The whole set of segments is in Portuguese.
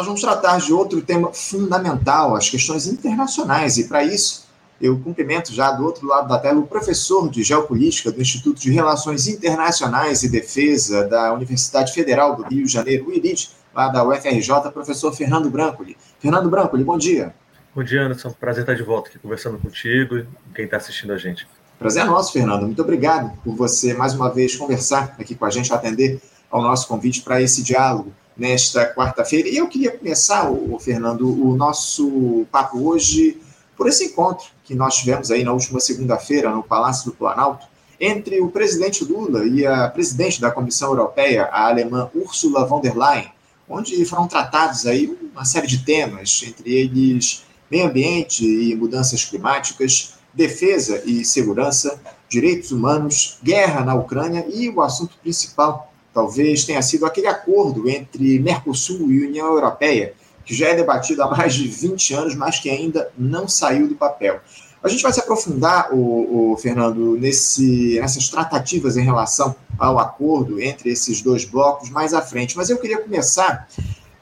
nós vamos tratar de outro tema fundamental, as questões internacionais, e para isso eu cumprimento já do outro lado da tela o professor de Geopolítica do Instituto de Relações Internacionais e Defesa da Universidade Federal do Rio de Janeiro, o IRID, lá da UFRJ, professor Fernando Brancoli. Fernando Brancoli, bom dia. Bom dia, Anderson. Prazer estar de volta aqui conversando contigo e quem está assistindo a gente. Prazer é nosso, Fernando. Muito obrigado por você, mais uma vez, conversar aqui com a gente, atender ao nosso convite para esse diálogo nesta quarta-feira. E eu queria começar, o Fernando, o nosso papo hoje por esse encontro que nós tivemos aí na última segunda-feira no Palácio do Planalto entre o presidente Lula e a presidente da Comissão Europeia, a alemã Ursula von der Leyen, onde foram tratados aí uma série de temas, entre eles meio ambiente e mudanças climáticas, defesa e segurança, direitos humanos, guerra na Ucrânia e o assunto principal, talvez tenha sido aquele acordo entre Mercosul e União Europeia, que já é debatido há mais de 20 anos, mas que ainda não saiu do papel. A gente vai se aprofundar, o, o Fernando, nesse, nessas tratativas em relação ao acordo entre esses dois blocos mais à frente, mas eu queria começar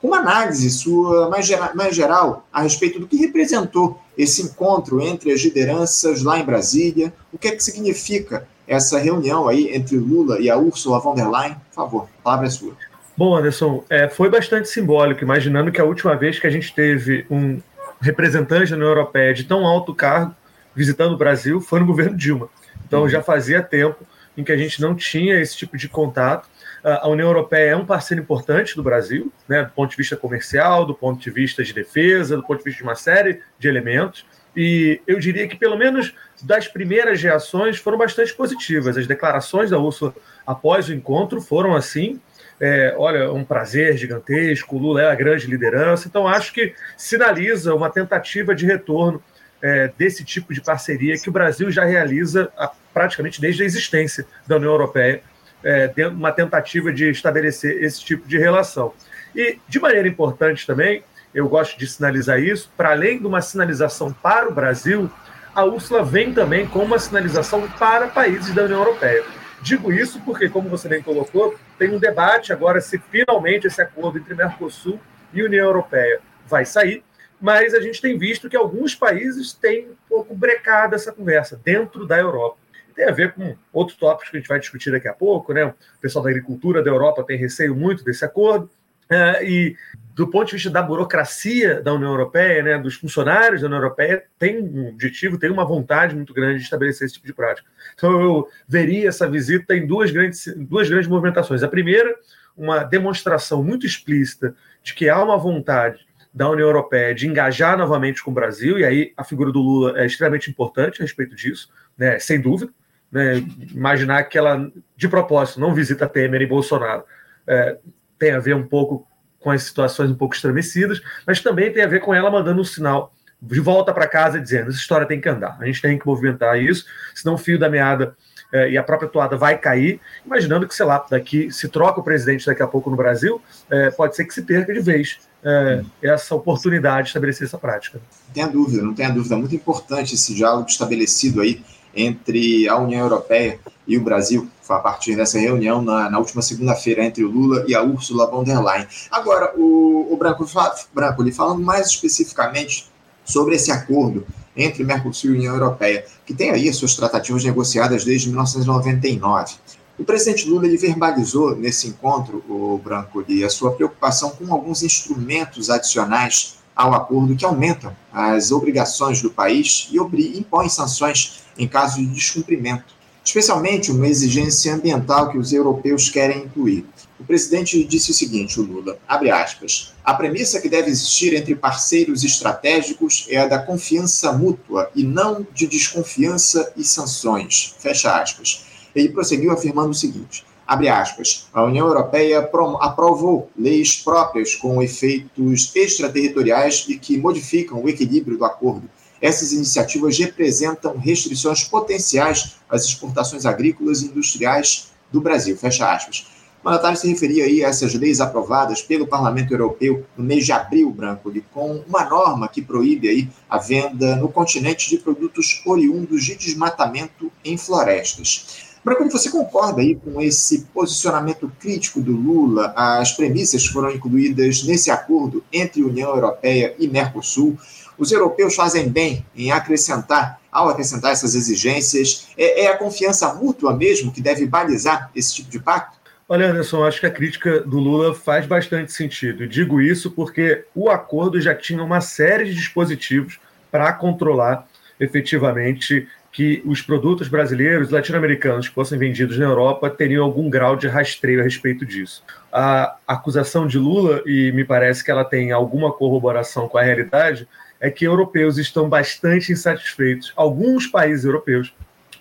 com uma análise sua mais, mais geral a respeito do que representou esse encontro entre as lideranças lá em Brasília, o que é que significa essa reunião aí entre Lula e a Ursula von der Leyen? Por favor, a palavra é sua. Bom, Anderson, é, foi bastante simbólico, imaginando que a última vez que a gente teve um representante da União Europeia de tão alto cargo visitando o Brasil foi no governo Dilma. Então já fazia tempo em que a gente não tinha esse tipo de contato. A União Europeia é um parceiro importante do Brasil, né, do ponto de vista comercial, do ponto de vista de defesa, do ponto de vista de uma série de elementos. E eu diria que, pelo menos das primeiras reações, foram bastante positivas. As declarações da Ursula após o encontro foram assim. É, olha, um prazer gigantesco, o Lula é a grande liderança. Então, acho que sinaliza uma tentativa de retorno é, desse tipo de parceria que o Brasil já realiza a, praticamente desde a existência da União Europeia, é, uma tentativa de estabelecer esse tipo de relação. E, de maneira importante também, eu gosto de sinalizar isso, para além de uma sinalização para o Brasil, a Úrsula vem também com uma sinalização para países da União Europeia. Digo isso porque, como você bem colocou, tem um debate agora se finalmente esse acordo entre Mercosul e União Europeia vai sair, mas a gente tem visto que alguns países têm um pouco brecado essa conversa dentro da Europa. Tem a ver com outros tópicos que a gente vai discutir daqui a pouco, né? O pessoal da agricultura da Europa tem receio muito desse acordo. Uh, e do ponto de vista da burocracia da União Europeia, né, dos funcionários da União Europeia, tem um objetivo, tem uma vontade muito grande de estabelecer esse tipo de prática. Então, eu veria essa visita em duas grandes, duas grandes movimentações. A primeira, uma demonstração muito explícita de que há uma vontade da União Europeia de engajar novamente com o Brasil, e aí a figura do Lula é extremamente importante a respeito disso, né, sem dúvida. Né, imaginar que ela, de propósito, não visita Temer e Bolsonaro. É, tem a ver um pouco com as situações um pouco estremecidas, mas também tem a ver com ela mandando um sinal de volta para casa dizendo: essa história tem que andar, a gente tem que movimentar isso, senão o fio da meada eh, e a própria toada vai cair, imaginando que, sei lá, daqui se troca o presidente daqui a pouco no Brasil, eh, pode ser que se perca de vez eh, essa oportunidade de estabelecer essa prática. Não tenha dúvida, não tenha dúvida. Muito importante esse diálogo estabelecido aí entre a União Europeia e o Brasil, a partir dessa reunião na, na última segunda-feira entre o Lula e a Ursula von der Leyen. Agora, o, o Branco, Branco, falando mais especificamente sobre esse acordo entre Mercosul e União Europeia, que tem aí as suas tratativas negociadas desde 1999. O presidente Lula ele verbalizou nesse encontro, o Branco, a sua preocupação com alguns instrumentos adicionais ao acordo que aumentam as obrigações do país e impõem sanções em caso de descumprimento, especialmente uma exigência ambiental que os europeus querem incluir. O presidente disse o seguinte, o Lula, abre aspas, a premissa que deve existir entre parceiros estratégicos é a da confiança mútua e não de desconfiança e sanções, fecha aspas. Ele prosseguiu afirmando o seguinte, abre aspas, a União Europeia aprovou leis próprias com efeitos extraterritoriais e que modificam o equilíbrio do acordo. Essas iniciativas representam restrições potenciais às exportações agrícolas e industriais do Brasil, fecha aspas. O mandatário se referia aí a essas leis aprovadas pelo Parlamento Europeu no mês de abril, Branco, com uma norma que proíbe aí a venda no continente de produtos oriundos de desmatamento em florestas. Branco, você concorda aí com esse posicionamento crítico do Lula, as premissas que foram incluídas nesse acordo entre União Europeia e Mercosul? Os europeus fazem bem em acrescentar, ao acrescentar essas exigências, é, é a confiança mútua mesmo que deve balizar esse tipo de pacto? Olha, Anderson, acho que a crítica do Lula faz bastante sentido. Digo isso porque o acordo já tinha uma série de dispositivos para controlar efetivamente que os produtos brasileiros, latino-americanos que fossem vendidos na Europa teriam algum grau de rastreio a respeito disso. A acusação de Lula, e me parece que ela tem alguma corroboração com a realidade, é que europeus estão bastante insatisfeitos, alguns países europeus,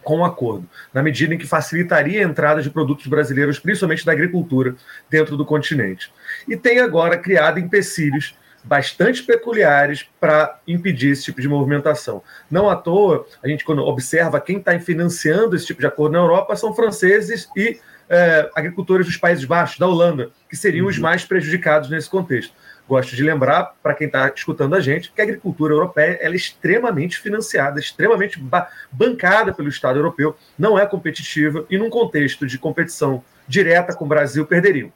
com o acordo, na medida em que facilitaria a entrada de produtos brasileiros, principalmente da agricultura, dentro do continente. E tem agora criado empecilhos bastante peculiares para impedir esse tipo de movimentação. Não à toa, a gente, quando observa quem está financiando esse tipo de acordo na Europa, são franceses e é, agricultores dos Países Baixos, da Holanda, que seriam uhum. os mais prejudicados nesse contexto. Gosto de lembrar, para quem está escutando a gente, que a agricultura europeia é extremamente financiada, extremamente ba bancada pelo Estado europeu, não é competitiva e, num contexto de competição direta com o Brasil, perderiam.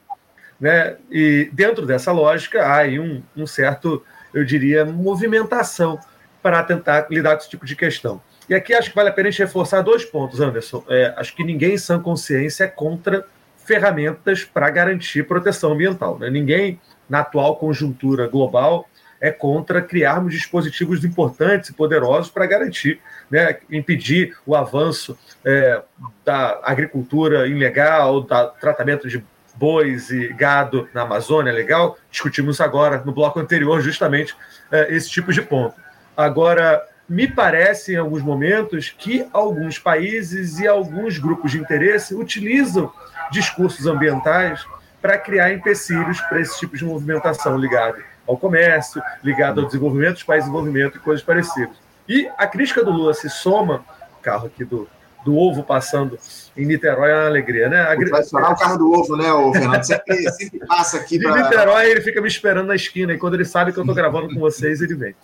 Né? E dentro dessa lógica, há aí um, um certo, eu diria, movimentação para tentar lidar com esse tipo de questão. E aqui acho que vale a pena a gente reforçar dois pontos, Anderson. É, acho que ninguém em sã consciência é contra ferramentas para garantir proteção ambiental. Né? Ninguém na atual conjuntura global, é contra criarmos dispositivos importantes e poderosos para garantir, né, impedir o avanço é, da agricultura ilegal, do tratamento de bois e gado na Amazônia legal. Discutimos agora no bloco anterior justamente é, esse tipo de ponto. Agora, me parece em alguns momentos que alguns países e alguns grupos de interesse utilizam discursos ambientais para criar empecilhos para esse tipo de movimentação ligado ao comércio, ligado ao desenvolvimento dos países de desenvolvimento e coisas parecidas. E a crítica do Lula se soma, carro aqui do, do ovo passando em Niterói é uma alegria, né? A... Vai o carro do ovo, né, o Fernando? Sempre, sempre passa aqui. Pra... Niterói, ele fica me esperando na esquina, e quando ele sabe que eu estou gravando com vocês, ele vem.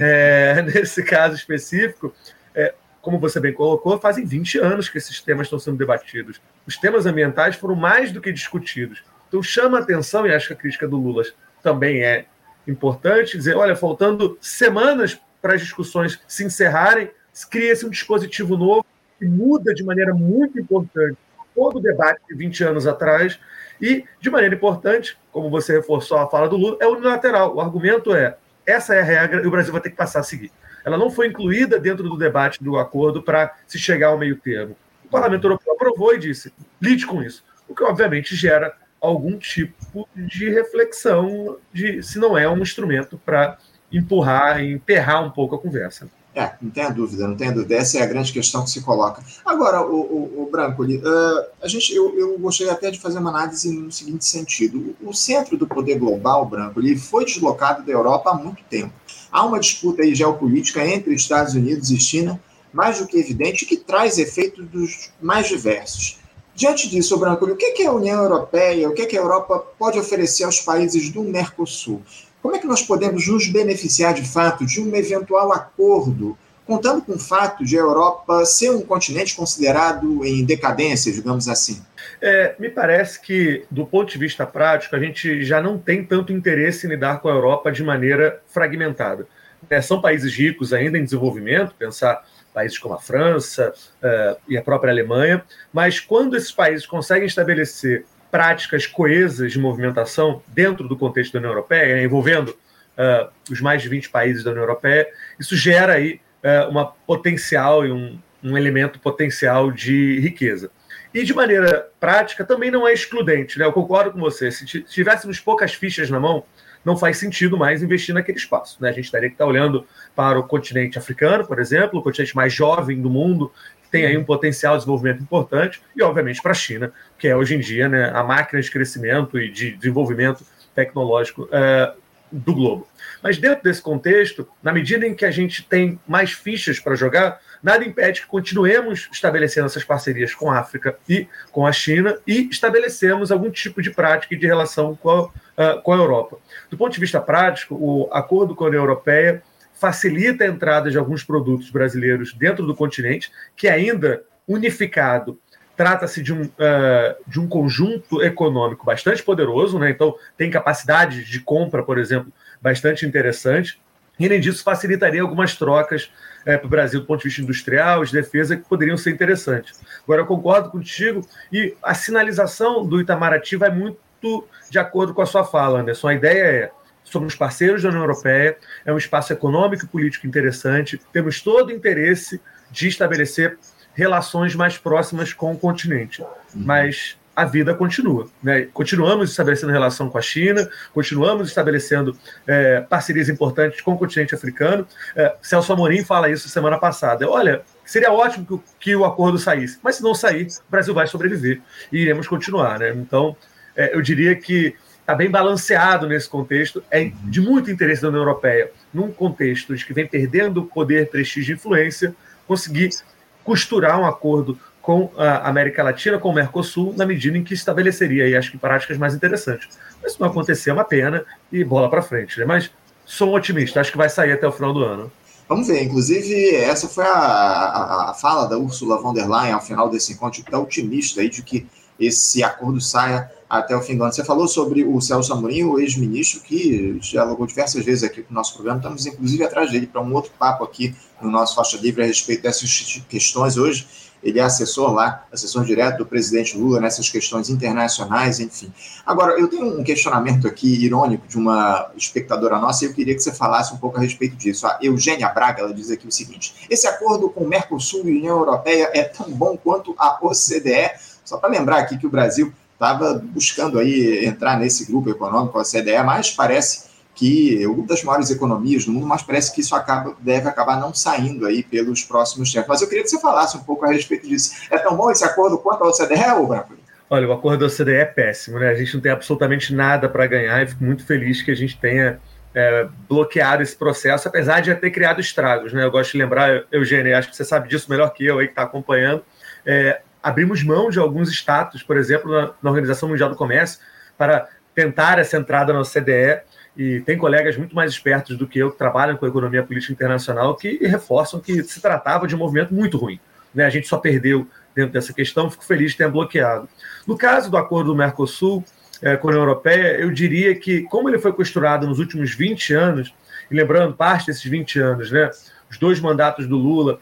É, nesse caso específico, é, como você bem colocou, fazem 20 anos que esses temas estão sendo debatidos. Os temas ambientais foram mais do que discutidos. Então chama atenção, e acho que a crítica do Lula também é importante, dizer, olha, faltando semanas para as discussões se encerrarem, cria-se um dispositivo novo que muda de maneira muito importante todo o debate de 20 anos atrás e, de maneira importante, como você reforçou a fala do Lula, é unilateral. O argumento é, essa é a regra e o Brasil vai ter que passar a seguir. Ela não foi incluída dentro do debate do acordo para se chegar ao meio termo. O Parlamento Europeu aprovou e disse, lide com isso, o que obviamente gera algum tipo de reflexão de se não é um instrumento para empurrar emperrar um pouco a conversa. É, não tenha dúvida, não tenha dúvida. Essa é a grande questão que se coloca. Agora, o, o, o Branco, uh, a gente, eu, eu gostaria até de fazer uma análise no seguinte sentido. O, o centro do poder global, Branco, ele foi deslocado da Europa há muito tempo. Há uma disputa aí geopolítica entre Estados Unidos e China, mais do que evidente, que traz efeitos dos mais diversos. Diante disso, Branco, o que, é a União Europeia, o que, que a Europa pode oferecer aos países do Mercosul? Como é que nós podemos nos beneficiar de fato de um eventual acordo, contando com o fato de a Europa ser um continente considerado em decadência, digamos assim? É, me parece que, do ponto de vista prático, a gente já não tem tanto interesse em lidar com a Europa de maneira fragmentada. É, são países ricos ainda em desenvolvimento, pensar países como a França uh, e a própria Alemanha, mas quando esses países conseguem estabelecer práticas coesas de movimentação dentro do contexto da União Europeia, né, envolvendo uh, os mais de 20 países da União Europeia, isso gera aí uh, uma potencial e um, um elemento potencial de riqueza. E de maneira prática também não é excludente, né? Eu concordo com você. Se tivéssemos poucas fichas na mão, não faz sentido mais investir naquele espaço. Né? A gente teria que estar olhando para o continente africano, por exemplo, o continente mais jovem do mundo, que tem aí um potencial de desenvolvimento importante, e obviamente para a China, que é hoje em dia né, a máquina de crescimento e de desenvolvimento tecnológico é, do globo. Mas dentro desse contexto, na medida em que a gente tem mais fichas para jogar, nada impede que continuemos estabelecendo essas parcerias com a África e com a China e estabelecemos algum tipo de prática e de relação com a, uh, com a Europa. Do ponto de vista prático, o acordo com a União Europeia facilita a entrada de alguns produtos brasileiros dentro do continente, que ainda unificado trata-se de, um, uh, de um conjunto econômico bastante poderoso, né? então tem capacidade de compra, por exemplo, bastante interessante. E, além disso, facilitaria algumas trocas é, para o Brasil do ponto de vista industrial, de defesa, que poderiam ser interessantes. Agora, eu concordo contigo, e a sinalização do Itamaraty vai muito de acordo com a sua fala, Anderson. A ideia é somos parceiros da União Europeia, é um espaço econômico e político interessante, temos todo o interesse de estabelecer relações mais próximas com o continente. Uhum. Mas a vida continua. Né? Continuamos estabelecendo relação com a China, continuamos estabelecendo é, parcerias importantes com o continente africano. É, Celso Amorim fala isso semana passada. Olha, seria ótimo que, que, o acordo saísse, mas se não sair, o Brasil vai sobreviver e iremos continuar. Né? Então, é, eu diria que está bem balanceado nesse contexto, é de muito interesse da União Europeia, num contexto de que vem perdendo poder, prestígio e influência, conseguir costurar um acordo com a América Latina, com o Mercosul, na medida em que estabeleceria, aí, acho que, práticas mais interessantes. Mas se não acontecer, é uma pena e bola para frente. Né? Mas sou um otimista, acho que vai sair até o final do ano. Vamos ver, inclusive, essa foi a, a, a fala da Ursula von der Leyen ao final desse encontro, que está otimista aí de que esse acordo saia até o fim do ano. Você falou sobre o Celso Amorim, o ex-ministro, que dialogou diversas vezes aqui com o nosso programa. Estamos, inclusive, atrás dele para um outro papo aqui no nosso Faixa Livre a respeito dessas questões hoje. Ele é assessor lá, assessor direto do presidente Lula nessas questões internacionais, enfim. Agora, eu tenho um questionamento aqui irônico de uma espectadora nossa e eu queria que você falasse um pouco a respeito disso. A Eugênia Braga, ela diz aqui o seguinte: esse acordo com o Mercosul e a União Europeia é tão bom quanto a OCDE? Só para lembrar aqui que o Brasil estava buscando aí entrar nesse grupo econômico, a OCDE, mas parece que uma das maiores economias do mundo, mas parece que isso acaba, deve acabar não saindo aí pelos próximos tempos. Mas eu queria que você falasse um pouco a respeito disso. É tão bom esse acordo quanto a OCDE, ou Branco? Olha, o acordo da OCDE é péssimo, né? A gente não tem absolutamente nada para ganhar e fico muito feliz que a gente tenha é, bloqueado esse processo, apesar de já ter criado estragos, né? Eu gosto de lembrar, Eugênio, acho que você sabe disso melhor que eu aí que está acompanhando. É, abrimos mão de alguns status, por exemplo, na, na Organização Mundial do Comércio, para tentar essa entrada na OCDE e tem colegas muito mais espertos do que eu que trabalham com a economia política internacional que reforçam que se tratava de um movimento muito ruim. Né? A gente só perdeu dentro dessa questão, fico feliz de ter bloqueado. No caso do acordo do Mercosul é, com a União Europeia, eu diria que, como ele foi costurado nos últimos 20 anos, e lembrando parte desses 20 anos, né, os dois mandatos do Lula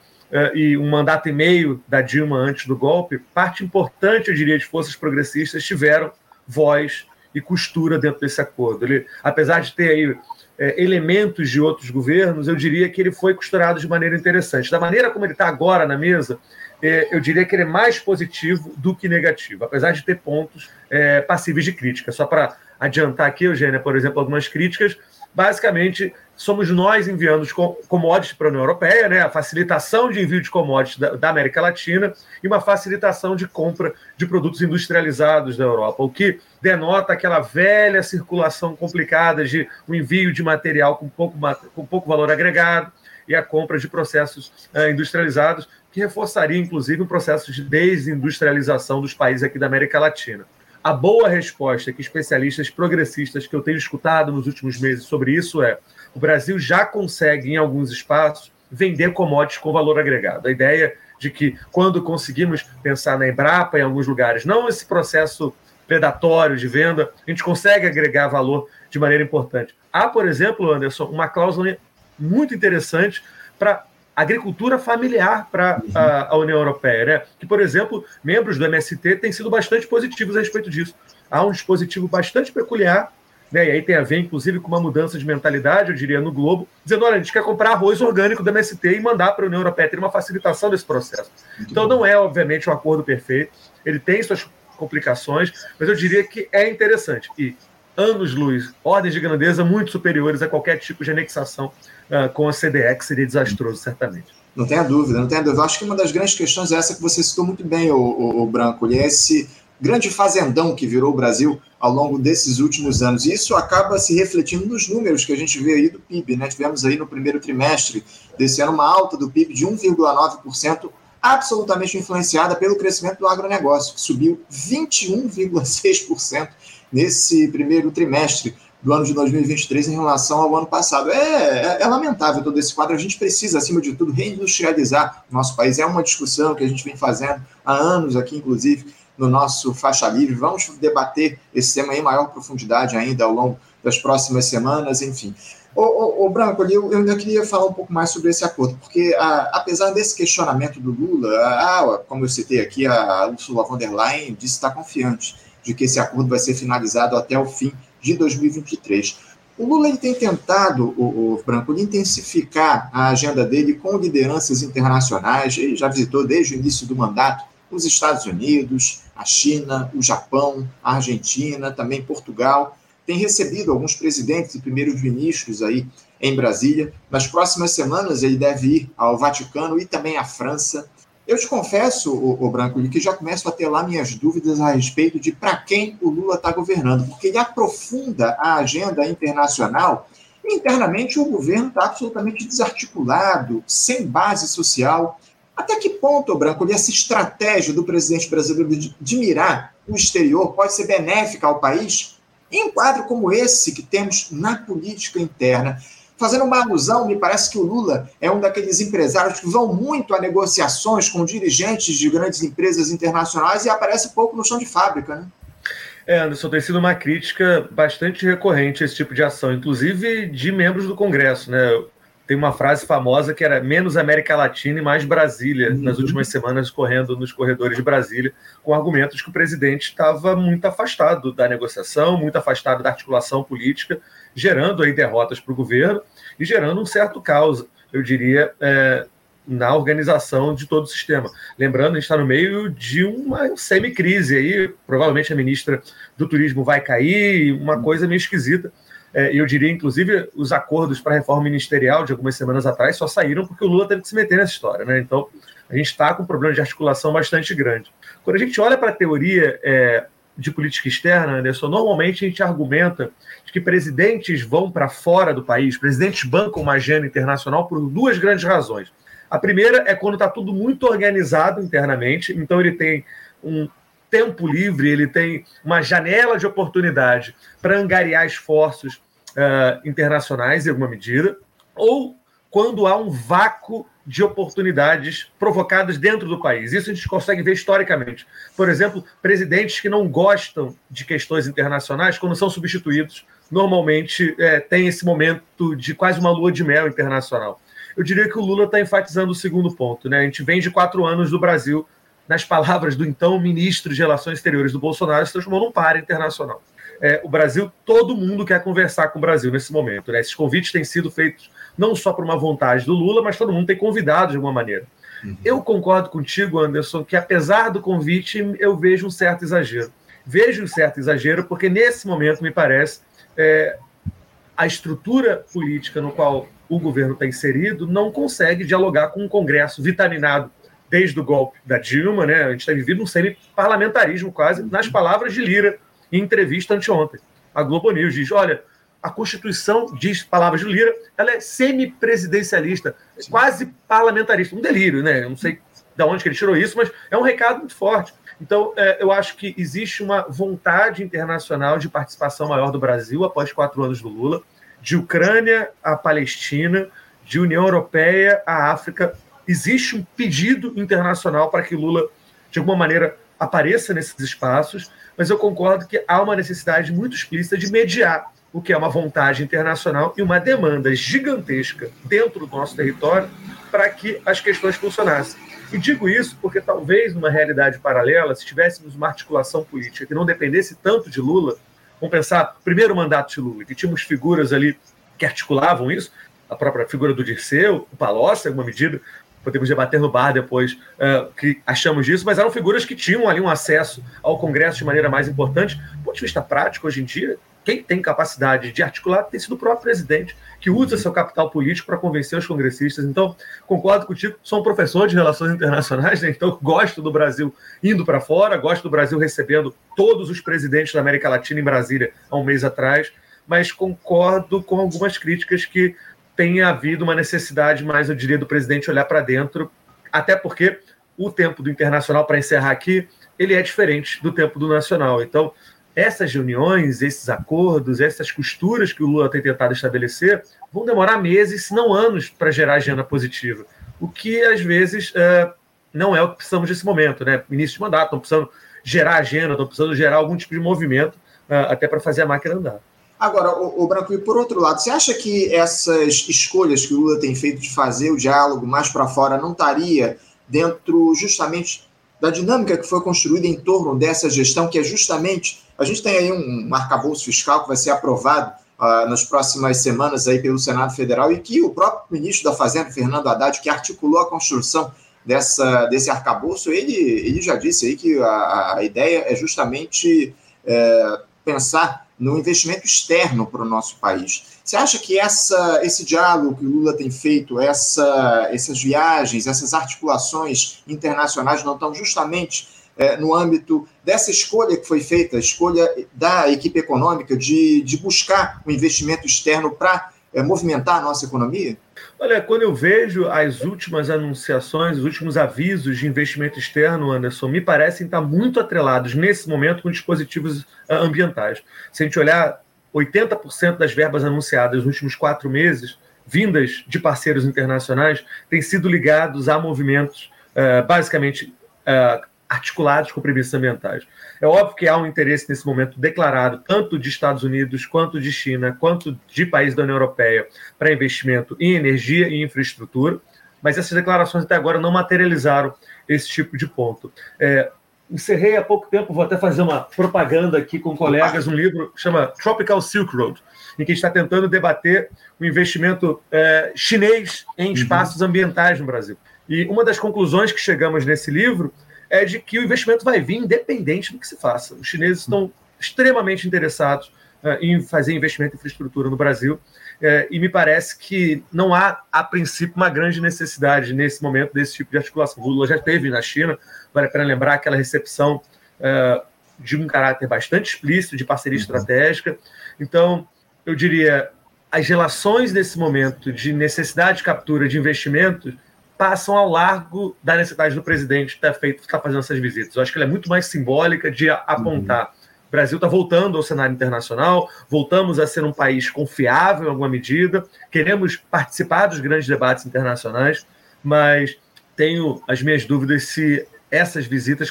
e um mandato e meio da Dilma antes do golpe, parte importante, eu diria, de forças progressistas tiveram voz e costura dentro desse acordo. Ele, apesar de ter aí é, elementos de outros governos, eu diria que ele foi costurado de maneira interessante. Da maneira como ele está agora na mesa, é, eu diria que ele é mais positivo do que negativo, apesar de ter pontos é, passíveis de crítica. Só para adiantar aqui, Eugênia, por exemplo, algumas críticas basicamente somos nós enviando os commodities para a União Europeia, né? a facilitação de envio de commodities da, da, América Latina e uma facilitação de compra de produtos industrializados da Europa, o que denota aquela velha circulação complicada de um envio de material com pouco, com pouco valor agregado e a compra de processos uh, industrializados, que reforçaria, inclusive, o processo de desindustrialização dos países aqui da América Latina. A boa resposta que especialistas progressistas que eu tenho escutado nos últimos meses sobre isso é: o Brasil já consegue, em alguns espaços, vender commodities com valor agregado. A ideia de que, quando conseguimos pensar na Embrapa em alguns lugares, não esse processo predatório de venda, a gente consegue agregar valor de maneira importante. Há, por exemplo, Anderson, uma cláusula muito interessante para agricultura familiar para a, a, União Europeia, né? Que, por exemplo, membros do MST têm sido bastante positivos a respeito disso. Há um dispositivo bastante peculiar, né? E aí tem a ver, inclusive, com uma mudança de mentalidade, eu diria, no Globo, dizendo: olha, a gente quer comprar arroz orgânico do MST e mandar para a União Europeia, ter uma facilitação desse processo. Então, não é, obviamente, um acordo perfeito, ele tem suas complicações, mas eu diria que é interessante. E anos-luz, ordens de grandeza muito superiores a qualquer tipo de anexação uh, com a CDE, que seria desastroso, certamente. Não tenha dúvida, não tenha dúvida. Eu acho que uma das grandes questões é essa que você citou muito bem, o, o, o Branco, e é esse grande fazendão que virou o Brasil ao longo desses últimos anos. E isso acaba se refletindo nos números que a gente vê aí do PIB. Né? Tivemos aí no primeiro trimestre desse ano uma alta do PIB de 1,9%, absolutamente influenciada pelo crescimento do agronegócio, que subiu 21,6% nesse primeiro trimestre, do ano de 2023 em relação ao ano passado. É, é, é, lamentável todo esse quadro. A gente precisa, acima de tudo, reindustrializar o nosso país. É uma discussão que a gente vem fazendo há anos aqui, inclusive, no nosso Faixa Livre. Vamos debater esse tema em maior profundidade ainda ao longo das próximas semanas, enfim. Ô Branco, eu, eu queria falar um pouco mais sobre esse acordo, porque a, apesar desse questionamento do Lula, a, a, como eu citei aqui, a Ursula von der Leyen disse estar confiante de que esse acordo vai ser finalizado até o fim de 2023. O Lula ele tem tentado, o, o Branco, intensificar a agenda dele com lideranças internacionais. Ele já visitou desde o início do mandato os Estados Unidos, a China, o Japão, a Argentina, também Portugal. Tem recebido alguns presidentes e primeiros ministros aí em Brasília. Nas próximas semanas ele deve ir ao Vaticano e também à França. Eu te confesso, o, Branco, que já começo a ter lá minhas dúvidas a respeito de para quem o Lula está governando, porque ele aprofunda a agenda internacional e internamente o governo está absolutamente desarticulado, sem base social. Até que ponto, Branco, essa estratégia do presidente brasileiro de mirar o exterior pode ser benéfica ao país? Em um quadro como esse que temos na política interna, Fazendo uma alusão, me parece que o Lula é um daqueles empresários que vão muito a negociações com dirigentes de grandes empresas internacionais e aparece pouco no chão de fábrica, né? É, Anderson, tem sido uma crítica bastante recorrente a esse tipo de ação, inclusive de membros do Congresso, né? Tem uma frase famosa que era menos América Latina e mais Brasília, uhum. nas últimas semanas correndo nos corredores de Brasília, com argumentos que o presidente estava muito afastado da negociação, muito afastado da articulação política, gerando aí derrotas para o governo e gerando um certo caos, eu diria, é, na organização de todo o sistema. Lembrando, a gente está no meio de uma semi-crise aí, provavelmente a ministra do Turismo vai cair, uma coisa meio esquisita. É, eu diria, inclusive, os acordos para a reforma ministerial de algumas semanas atrás só saíram porque o Lula teve que se meter nessa história. Né? Então, a gente está com um problema de articulação bastante grande. Quando a gente olha para a teoria é, de política externa, Anderson, normalmente a gente argumenta que presidentes vão para fora do país, presidentes bancam uma agenda internacional por duas grandes razões. A primeira é quando está tudo muito organizado internamente, então ele tem um tempo livre, ele tem uma janela de oportunidade para angariar esforços uh, internacionais em alguma medida, ou quando há um vácuo de oportunidades provocadas dentro do país. Isso a gente consegue ver historicamente. Por exemplo, presidentes que não gostam de questões internacionais, quando são substituídos, normalmente é, tem esse momento de quase uma lua de mel internacional. Eu diria que o Lula está enfatizando o segundo ponto. Né? A gente vem de quatro anos do Brasil, nas palavras do então ministro de Relações Exteriores do Bolsonaro, se transformou num par internacional. É, o Brasil, todo mundo quer conversar com o Brasil nesse momento. Né? Esses convites têm sido feitos não só por uma vontade do Lula, mas todo mundo tem convidado de alguma maneira. Uhum. Eu concordo contigo, Anderson, que apesar do convite, eu vejo um certo exagero. Vejo um certo exagero, porque nesse momento, me parece, é, a estrutura política no qual o governo está inserido não consegue dialogar com um Congresso vitaminado desde o golpe da Dilma, né? A gente está vivendo um semi-parlamentarismo quase, nas palavras de Lira, em entrevista anteontem. A Globo News diz: olha, a Constituição, diz palavras de Lira, ela é semi-presidencialista, quase parlamentarista. Um delírio, né? Eu não sei de onde que ele tirou isso, mas é um recado muito forte. Então, é, eu acho que existe uma vontade internacional de participação maior do Brasil após quatro anos do Lula, de Ucrânia à Palestina, de União Europeia à África. Existe um pedido internacional para que Lula, de alguma maneira, apareça nesses espaços, mas eu concordo que há uma necessidade muito explícita de mediar o que é uma vontade internacional e uma demanda gigantesca dentro do nosso território para que as questões funcionassem. E digo isso porque talvez numa realidade paralela, se tivéssemos uma articulação política que não dependesse tanto de Lula, vamos pensar, primeiro mandato de Lula, que tínhamos figuras ali que articulavam isso, a própria figura do Dirceu, o Palocci, em alguma medida, podemos debater no bar depois uh, que achamos disso, mas eram figuras que tinham ali um acesso ao Congresso de maneira mais importante. Do ponto de vista prático, hoje em dia, quem tem capacidade de articular tem sido o próprio presidente, que usa seu capital político para convencer os congressistas. Então, concordo contigo, sou um professor de relações internacionais, né? então gosto do Brasil indo para fora, gosto do Brasil recebendo todos os presidentes da América Latina em Brasília há um mês atrás, mas concordo com algumas críticas que tem havido uma necessidade mais, eu diria, do presidente olhar para dentro, até porque o tempo do internacional, para encerrar aqui, ele é diferente do tempo do nacional. Então, essas reuniões, esses acordos, essas costuras que o Lula tem tentado estabelecer vão demorar meses, se não anos, para gerar agenda positiva. O que, às vezes, é, não é o que precisamos nesse momento. Né? Início de mandato, estão precisando gerar agenda, estão precisando gerar algum tipo de movimento é, até para fazer a máquina andar. Agora, o, o, Branco, e por outro lado, você acha que essas escolhas que o Lula tem feito de fazer o diálogo mais para fora não estaria dentro justamente da dinâmica que foi construída em torno dessa gestão, que é justamente a gente tem aí um arcabouço fiscal que vai ser aprovado uh, nas próximas semanas aí pelo Senado Federal e que o próprio ministro da Fazenda, Fernando Haddad, que articulou a construção dessa, desse arcabouço, ele, ele já disse aí que a, a ideia é justamente é, pensar no investimento externo para o nosso país. Você acha que essa, esse diálogo que o Lula tem feito, essa, essas viagens, essas articulações internacionais não estão justamente é, no âmbito dessa escolha que foi feita, a escolha da equipe econômica de, de buscar o um investimento externo para é, movimentar a nossa economia? Olha, quando eu vejo as últimas anunciações, os últimos avisos de investimento externo, Anderson, me parecem estar muito atrelados nesse momento com dispositivos ah, ambientais. Se a gente olhar 80% das verbas anunciadas nos últimos quatro meses, vindas de parceiros internacionais, têm sido ligados a movimentos uh, basicamente uh, articulados com premissas ambientais. É óbvio que há um interesse nesse momento declarado, tanto de Estados Unidos, quanto de China, quanto de países da União Europeia, para investimento em energia e infraestrutura, mas essas declarações até agora não materializaram esse tipo de ponto. É, encerrei há pouco tempo, vou até fazer uma propaganda aqui com colegas, um livro que chama Tropical Silk Road, em que a gente está tentando debater o investimento é, chinês em uhum. espaços uhum. ambientais no Brasil. E uma das conclusões que chegamos nesse livro é de que o investimento vai vir independente do que se faça. Os chineses estão extremamente interessados uh, em fazer investimento em infraestrutura no Brasil uh, e me parece que não há, a princípio, uma grande necessidade nesse momento desse tipo de articulação. O Lula já teve na China, vale a pena lembrar aquela recepção uh, de um caráter bastante explícito, de parceria uhum. estratégica. Então, eu diria, as relações nesse momento de necessidade de captura de investimentos passam ao largo da necessidade do presidente estar feito, estar fazendo essas visitas. Eu acho que ela é muito mais simbólica de apontar. Uhum. O Brasil está voltando ao cenário internacional, voltamos a ser um país confiável em alguma medida, queremos participar dos grandes debates internacionais, mas tenho as minhas dúvidas se essas visitas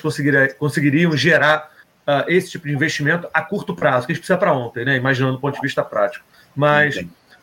conseguiriam gerar uh, esse tipo de investimento a curto prazo, que a gente precisa para ontem, né? imaginando do ponto de vista prático. Mas,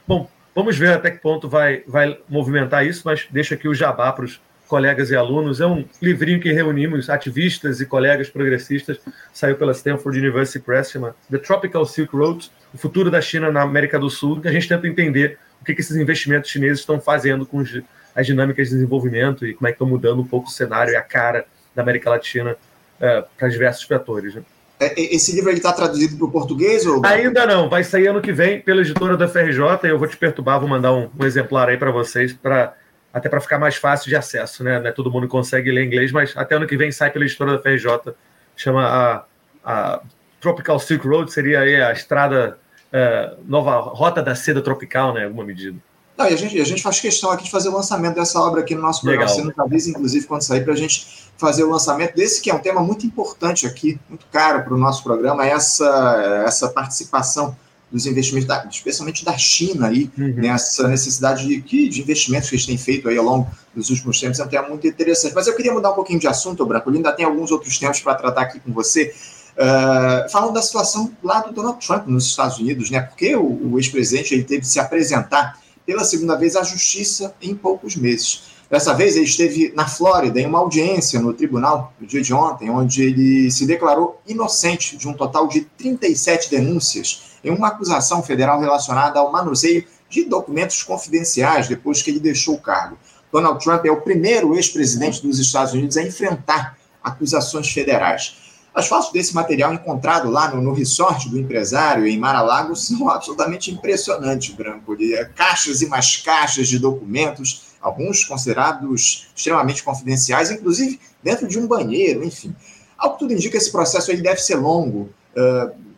bom, Vamos ver até que ponto vai, vai movimentar isso, mas deixa aqui o jabá para os colegas e alunos. É um livrinho que reunimos ativistas e colegas progressistas, saiu pela Stanford University Press, chama The Tropical Silk Road, o futuro da China na América do Sul, que a gente tenta entender o que, que esses investimentos chineses estão fazendo com os, as dinâmicas de desenvolvimento e como é que estão mudando um pouco o cenário e a cara da América Latina uh, para diversos fatores. Né? É, esse livro está traduzido para o português? Ou... Ainda não, vai sair ano que vem pela editora da FRJ. Eu vou te perturbar, vou mandar um, um exemplar aí para vocês, pra, até para ficar mais fácil de acesso. Né? Não é todo mundo consegue ler inglês, mas até ano que vem sai pela editora da FRJ. Chama a, a Tropical Silk Road, seria aí a estrada, uh, nova rota da seda tropical, né? Alguma medida. Não, e a gente, a gente faz questão aqui de fazer o lançamento dessa obra aqui no nosso programa. Legal. Você nos avisa, inclusive, quando sair, para a gente fazer o lançamento desse, que é um tema muito importante aqui, muito caro para o nosso programa, essa, essa participação dos investimentos, da, especialmente da China aí, uhum. nessa necessidade de, de investimentos que eles têm feito aí ao longo dos últimos tempos, é um tema muito interessante. Mas eu queria mudar um pouquinho de assunto, Branco, ainda tem alguns outros temas para tratar aqui com você. Uh, falando da situação lá do Donald Trump nos Estados Unidos, né? Porque o, o ex-presidente ele teve de se apresentar pela segunda vez à justiça em poucos meses. Dessa vez ele esteve na Flórida em uma audiência no tribunal no dia de ontem, onde ele se declarou inocente de um total de 37 denúncias em uma acusação federal relacionada ao manuseio de documentos confidenciais depois que ele deixou o cargo. Donald Trump é o primeiro ex-presidente dos Estados Unidos a enfrentar acusações federais. As fotos desse material encontrado lá no, no resort do empresário em Mar-a-Lago são absolutamente impressionantes, Branco. É caixas e mais caixas de documentos, alguns considerados extremamente confidenciais, inclusive dentro de um banheiro, enfim. Ao que tudo indica, esse processo aí deve ser longo. Uh,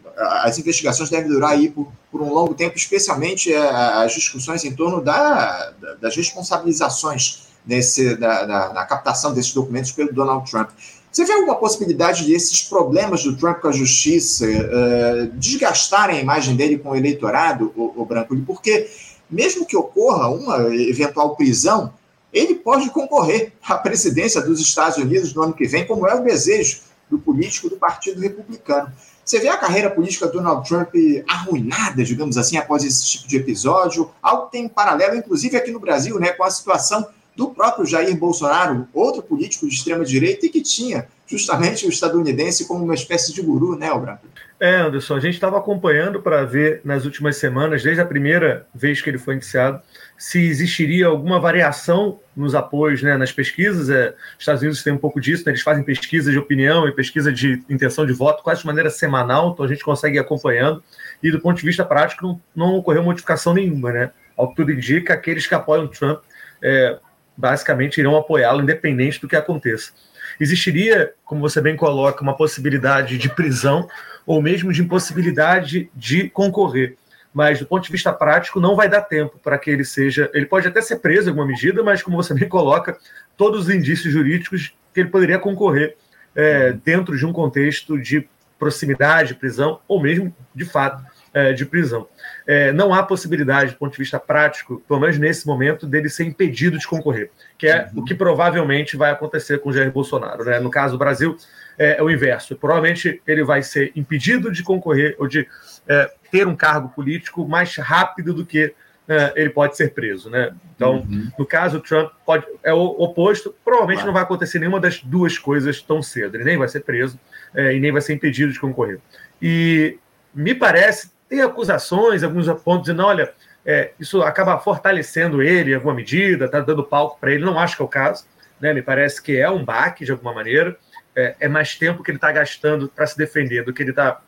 as investigações devem durar aí por, por um longo tempo, especialmente uh, as discussões em torno da, da, das responsabilizações nesse, da, da, da captação desses documentos pelo Donald Trump. Você vê alguma possibilidade de esses problemas do Trump com a justiça uh, desgastarem a imagem dele com o eleitorado, o, o Branco? Porque, mesmo que ocorra uma eventual prisão, ele pode concorrer à presidência dos Estados Unidos no ano que vem, como é o desejo do político do Partido Republicano. Você vê a carreira política do Donald Trump arruinada, digamos assim, após esse tipo de episódio, algo que tem paralelo, inclusive aqui no Brasil, né, com a situação do próprio Jair Bolsonaro, outro político de extrema direita e que tinha justamente o estadunidense como uma espécie de guru, né, Branco? É, Anderson, a gente estava acompanhando para ver nas últimas semanas, desde a primeira vez que ele foi indiciado, se existiria alguma variação nos apoios, né, nas pesquisas. É, os Estados Unidos têm um pouco disso, né, eles fazem pesquisa de opinião e pesquisa de intenção de voto quase de maneira semanal, então a gente consegue ir acompanhando. E do ponto de vista prático, não, não ocorreu modificação nenhuma. Né? Ao que tudo indica, aqueles que apoiam Trump é, basicamente irão apoiá-lo, independente do que aconteça. Existiria, como você bem coloca, uma possibilidade de prisão ou mesmo de impossibilidade de concorrer. Mas do ponto de vista prático, não vai dar tempo para que ele seja. Ele pode até ser preso em alguma medida, mas como você bem coloca, todos os indícios jurídicos que ele poderia concorrer é, dentro de um contexto de proximidade, prisão, ou mesmo, de fato, é, de prisão. É, não há possibilidade, do ponto de vista prático, pelo menos nesse momento, dele ser impedido de concorrer, que é uhum. o que provavelmente vai acontecer com Jair Bolsonaro. Né? No caso do Brasil, é, é, o inverso. Provavelmente ele vai ser impedido de concorrer ou de é, ter um cargo político mais rápido do que é, ele pode ser preso. Né? Então, uhum. no caso, Trump pode, é o oposto. Provavelmente claro. não vai acontecer nenhuma das duas coisas tão cedo. Ele nem vai ser preso é, e nem vai ser impedido de concorrer. E me parece tem acusações, alguns pontos dizendo, olha, é, isso acaba fortalecendo ele em alguma medida, está dando palco para ele. Não acho que é o caso, né? Me parece que é um baque de alguma maneira. É, é mais tempo que ele está gastando para se defender do que ele está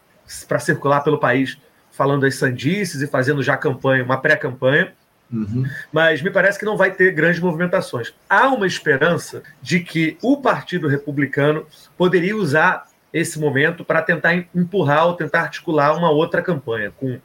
para circular pelo país falando as sandices e fazendo já campanha, uma pré-campanha. Uhum. Mas me parece que não vai ter grandes movimentações. Há uma esperança de que o Partido Republicano poderia usar esse momento para tentar empurrar ou tentar articular uma outra campanha com uh,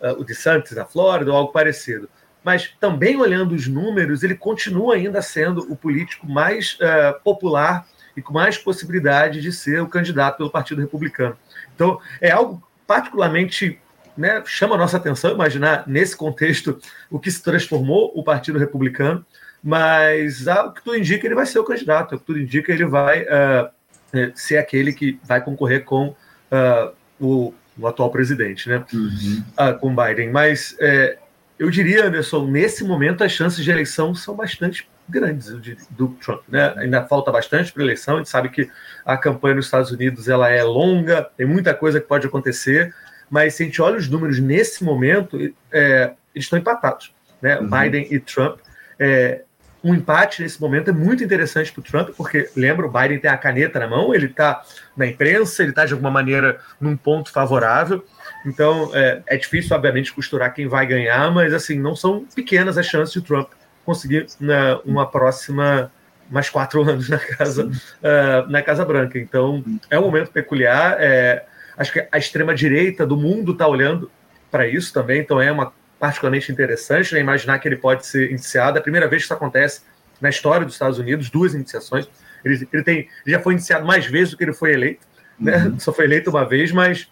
uh, o DeSantis na Flórida ou algo parecido. Mas também olhando os números, ele continua ainda sendo o político mais uh, popular e com mais possibilidade de ser o candidato pelo Partido Republicano. Então, é algo particularmente né, chama a nossa atenção imaginar nesse contexto o que se transformou o Partido Republicano, mas o que tudo indica ele vai ser o candidato, o que tudo indica ele vai uh, é, ser aquele que vai concorrer com uh, o, o, atual presidente, né? Uhum. Uh, com Biden. Mas é, eu diria, Anderson, nesse momento as chances de eleição são bastante grandes do Trump, né? Ainda falta bastante para a eleição. A gente sabe que a campanha nos Estados Unidos ela é longa, tem muita coisa que pode acontecer. Mas se a gente olha os números nesse momento, é, eles estão empatados, né? Uhum. Biden e Trump. É, um empate nesse momento é muito interessante para o Trump, porque lembra, o Biden tem a caneta na mão, ele está na imprensa, ele está de alguma maneira num ponto favorável. Então é, é, difícil, obviamente, costurar quem vai ganhar, mas assim, não são pequenas as chances de Trump conseguir na, uma próxima mais quatro anos na casa, uh, na Casa Branca. Então é um momento peculiar. É, acho que a extrema direita do mundo está olhando para isso também, então é uma particularmente interessante, né? imaginar que ele pode ser indiciado. É a primeira vez que isso acontece na história dos Estados Unidos, duas iniciações. Ele, ele, tem, ele já foi indiciado mais vezes do que ele foi eleito, né? Uhum. Só foi eleito uma vez, mas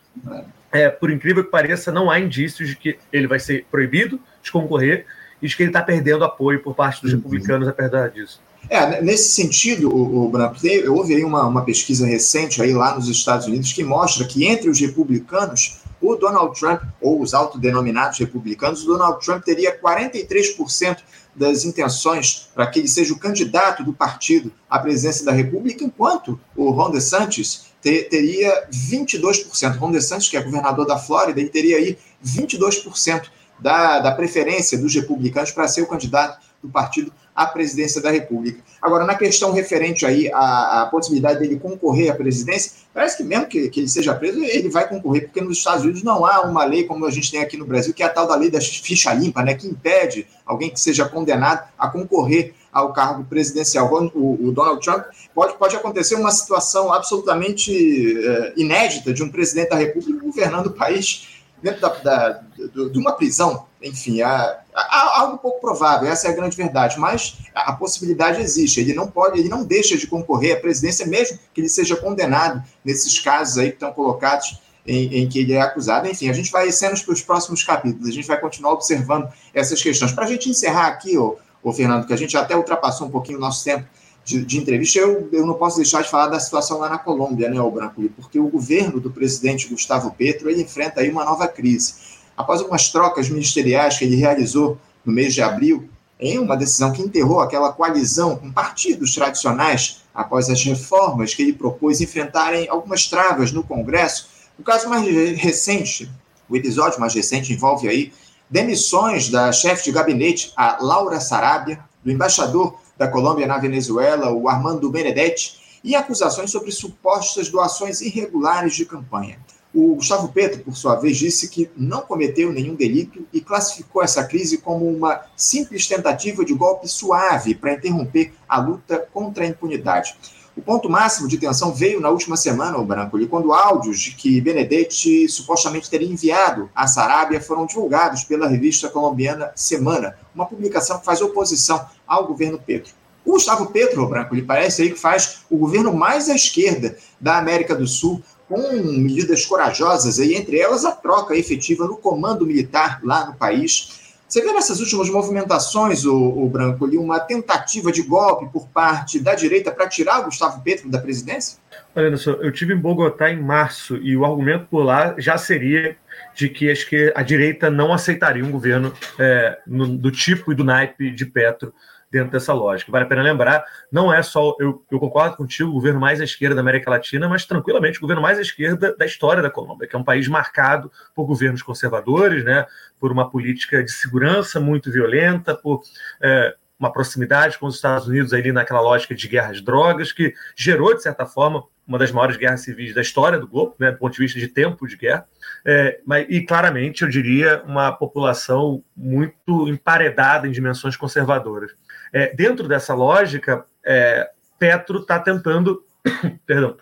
é, por incrível que pareça, não há indícios de que ele vai ser proibido de concorrer e de que ele está perdendo apoio por parte dos uhum. republicanos apesar disso. É, nesse sentido, o, o Branco, houve aí uma, uma pesquisa recente aí lá nos Estados Unidos que mostra que entre os republicanos o Donald Trump, ou os autodenominados republicanos, o Donald Trump teria 43% das intenções para que ele seja o candidato do partido à presidência da República, enquanto o Ron DeSantis ter, teria 22%. Ron DeSantis, que é governador da Flórida, ele teria aí 22% da, da preferência dos republicanos para ser o candidato do partido à presidência da República. Agora, na questão referente aí à, à possibilidade dele concorrer à presidência, parece que mesmo que, que, ele seja preso, ele vai concorrer, porque nos Estados Unidos não há uma lei como a gente tem aqui no Brasil, que é a tal da lei da ficha limpa, né, que impede alguém que seja condenado a concorrer ao cargo presidencial. O, o Donald Trump pode, pode acontecer uma situação absolutamente uh, inédita de um presidente da República governando o país dentro da, da, de uma prisão, enfim, há, há, algo pouco provável, essa é a grande verdade, mas a, possibilidade existe, ele não pode, ele não deixa de concorrer à presidência, mesmo que ele seja condenado nesses casos aí que estão colocados em, em, que ele é acusado. Enfim, a gente vai cenas para os próximos capítulos, a gente vai continuar observando essas questões. Para a gente encerrar aqui, ô, ô, Fernando, que a gente até ultrapassou um pouquinho o nosso tempo de, de, entrevista, eu, eu não posso deixar de falar da situação lá na Colômbia, né, o Branco, porque o governo do presidente Gustavo Petro ele enfrenta aí uma nova crise. Após algumas trocas ministeriais que ele realizou no mês de abril, em uma decisão que enterrou aquela coalizão com partidos tradicionais, após as reformas que ele propôs enfrentarem algumas travas no Congresso, o caso mais recente, o episódio mais recente envolve aí demissões da chefe de gabinete, a Laura Sarabia, do embaixador da Colômbia na Venezuela, o Armando Benedetti, e acusações sobre supostas doações irregulares de campanha. O Gustavo Petro, por sua vez, disse que não cometeu nenhum delito e classificou essa crise como uma simples tentativa de golpe suave para interromper a luta contra a impunidade. O ponto máximo de tensão veio na última semana, o Branco, quando áudios de que Benedetti supostamente teria enviado à Sarábia foram divulgados pela revista colombiana Semana, uma publicação que faz oposição ao governo Petro. O Gustavo Petro, Branco, lhe parece aí que faz o governo mais à esquerda da América do Sul, com medidas corajosas, aí, entre elas a troca efetiva no comando militar lá no país você vê nessas últimas movimentações, o, o Branco, ali, uma tentativa de golpe por parte da direita para tirar o Gustavo Petro da presidência? Olha, Anderson, eu tive em Bogotá em março e o argumento por lá já seria de que acho que a direita não aceitaria um governo é, no, do tipo e do naipe de Petro dentro dessa lógica. Vale a pena lembrar, não é só, eu, eu, concordo contigo, o governo mais à esquerda da América Latina, mas tranquilamente o governo mais à esquerda da história da Colômbia, que é um país marcado por governos conservadores, né, por uma política de segurança muito violenta, por é, uma proximidade com os Estados Unidos ali naquela lógica de guerras drogas, que gerou, de certa forma, uma das maiores guerras civis da história do globo, né, do ponto de vista de tempo de guerra. É, mas, e claramente, eu diria, uma população muito emparedada em dimensões conservadoras. É, dentro dessa lógica, é, Petro está tentando perdão,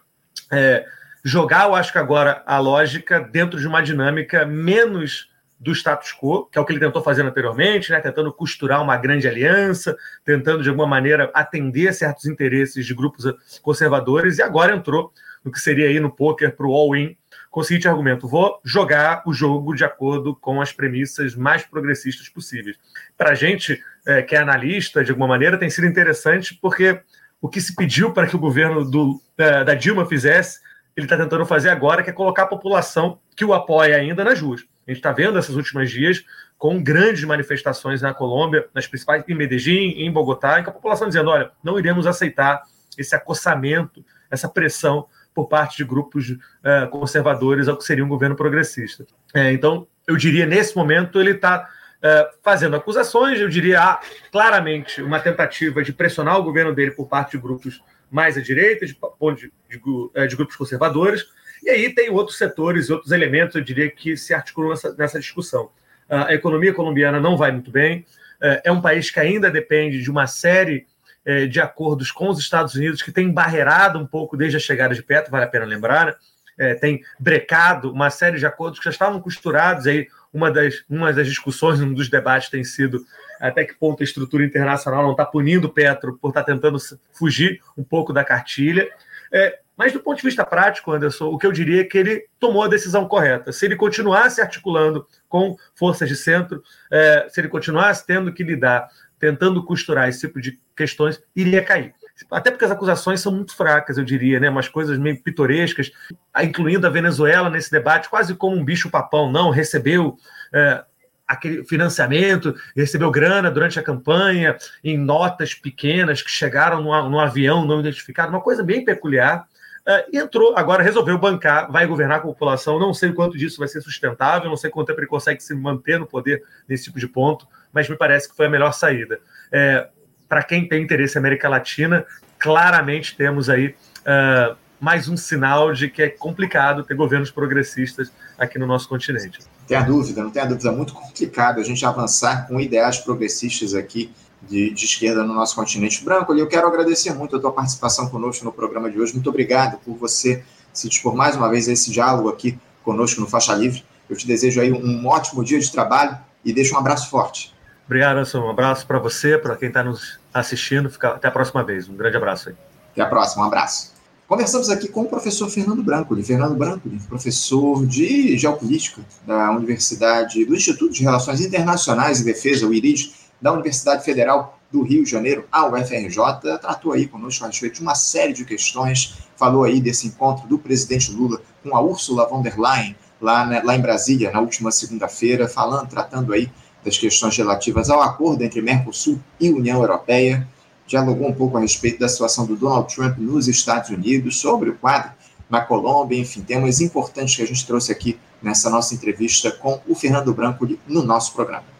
é, jogar, eu acho que agora, a lógica dentro de uma dinâmica menos do status quo, que é o que ele tentou fazer anteriormente, né, tentando costurar uma grande aliança, tentando, de alguma maneira, atender certos interesses de grupos conservadores, e agora entrou no que seria aí no poker para o all-in, com o seguinte argumento: vou jogar o jogo de acordo com as premissas mais progressistas possíveis. Para a gente, é, que é analista, de alguma maneira, tem sido interessante porque o que se pediu para que o governo do, da, da Dilma fizesse, ele está tentando fazer agora, que é colocar a população que o apoia ainda nas ruas. A gente está vendo esses últimos dias com grandes manifestações na Colômbia, nas principais, em Medellín, em Bogotá, em que a população dizendo: olha, não iremos aceitar esse acossamento, essa pressão por parte de grupos uh, conservadores ao que seria um governo progressista. É, então, eu diria, nesse momento, ele está uh, fazendo acusações, eu diria ah, claramente uma tentativa de pressionar o governo dele por parte de grupos mais à direita, de, de, de, eh, de grupos conservadores, e aí tem outros setores, outros elementos, eu diria, que se articulam nessa, nessa discussão. A economia colombiana não vai muito bem, é um país que ainda depende de uma série é, de acordos com os Estados Unidos, que tem barreirado um pouco desde a chegada de Petro, vale a pena lembrar, né? é, tem brecado uma série de acordos que já estavam costurados. Aí uma das, uma das discussões, um dos debates tem sido até que ponto a estrutura internacional não está punindo Petro por estar tá tentando fugir um pouco da cartilha. É, mas do ponto de vista prático, Anderson, o que eu diria é que ele tomou a decisão correta. Se ele continuasse articulando com forças de centro, é, se ele continuasse tendo que lidar tentando costurar esse tipo de questões, iria cair. Até porque as acusações são muito fracas, eu diria, né? Umas coisas meio pitorescas, incluindo a Venezuela nesse debate, quase como um bicho-papão, não recebeu é, aquele financiamento, recebeu grana durante a campanha, em notas pequenas que chegaram no, no avião não identificado, uma coisa bem peculiar. E entrou, agora resolveu bancar, vai governar a população. Não sei quanto disso vai ser sustentável, não sei quanto tempo ele consegue se manter no poder nesse tipo de ponto, mas me parece que foi a melhor saída. É, Para quem tem interesse em América Latina, claramente temos aí uh, mais um sinal de que é complicado ter governos progressistas aqui no nosso continente. Não tem a dúvida, não tem a dúvida. É muito complicado a gente avançar com ideais progressistas aqui de, de, esquerda no nosso continente branco. E eu quero agradecer muito a tua participação conosco no programa de hoje. Muito obrigado por você se dispor mais uma vez a esse diálogo aqui conosco no Faixa Livre. Eu te desejo aí um ótimo dia de trabalho e deixo um abraço forte. Obrigado, Anderson. Um abraço para você, para quem está nos assistindo. Fica... Até a próxima vez. Um grande abraço aí. Até a próxima. Um abraço. Conversamos aqui com o professor Fernando Branco, Fernando Branco, professor de Geopolítica da Universidade, do Instituto de Relações Internacionais e Defesa, o IRID, da Universidade Federal do Rio de Janeiro, a UFRJ, tratou aí conosco a respeito de uma série de questões, falou aí desse encontro do presidente Lula com a Ursula von der Leyen, lá, né, lá em Brasília, na última segunda-feira, falando, tratando aí das questões relativas ao acordo entre Mercosul e União Europeia, dialogou um pouco a respeito da situação do Donald Trump nos Estados Unidos, sobre o quadro na Colômbia, enfim, temas importantes que a gente trouxe aqui nessa nossa entrevista com o Fernando Branco no nosso programa.